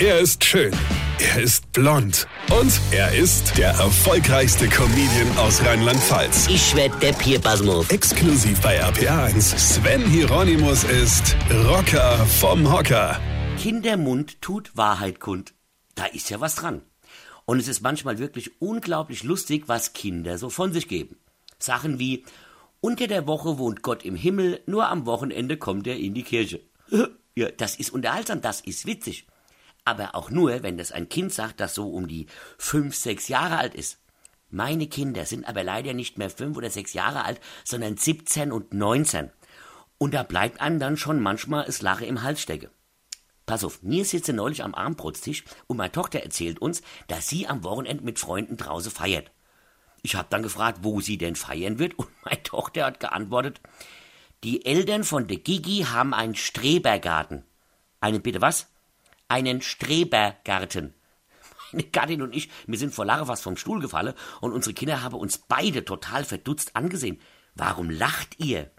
Er ist schön. Er ist blond. Und er ist der erfolgreichste Comedian aus Rheinland-Pfalz. Ich werd der Pierpasmus. Exklusiv bei RPA1. Sven Hieronymus ist Rocker vom Hocker. Kindermund tut Wahrheit kund. Da ist ja was dran. Und es ist manchmal wirklich unglaublich lustig, was Kinder so von sich geben. Sachen wie, unter der Woche wohnt Gott im Himmel, nur am Wochenende kommt er in die Kirche. Ja, das ist unterhaltsam, das ist witzig. Aber auch nur, wenn das ein Kind sagt, das so um die fünf, sechs Jahre alt ist. Meine Kinder sind aber leider nicht mehr fünf oder sechs Jahre alt, sondern 17 und 19. Und da bleibt einem dann schon manchmal es Lache im Hals stecke. Pass auf, mir sitze neulich am Armbrotstisch und meine Tochter erzählt uns, dass sie am Wochenende mit Freunden draußen feiert. Ich hab dann gefragt, wo sie denn feiern wird, und meine Tochter hat geantwortet, die Eltern von der Gigi haben einen Strebergarten. Einen bitte was? Einen Strebergarten. Meine Gattin und ich, wir sind vor Lache fast vom Stuhl gefallen und unsere Kinder haben uns beide total verdutzt angesehen. Warum lacht ihr?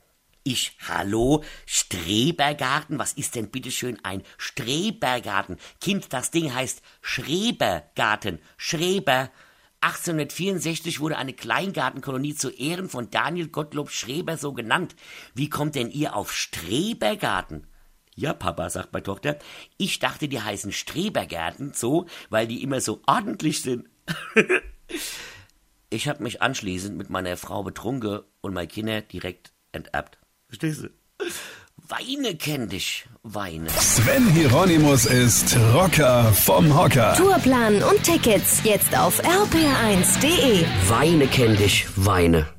Ich, hallo, Strebergarten? Was ist denn bitteschön ein Strebergarten? Kind, das Ding heißt Schrebergarten. Schreber. 1864 wurde eine Kleingartenkolonie zu Ehren von Daniel Gottlob Schreber so genannt. Wie kommt denn ihr auf Strebergarten? Ja, Papa, sagt meine Tochter, ich dachte, die heißen Strebergärten so, weil die immer so ordentlich sind. ich habe mich anschließend mit meiner Frau betrunken und meine Kinder direkt enterbt. Verstehst du? Weine kenn dich, Weine. Sven Hieronymus ist Rocker vom Hocker. Tourplan und Tickets jetzt auf rpr1.de. Weine kenn dich, Weine.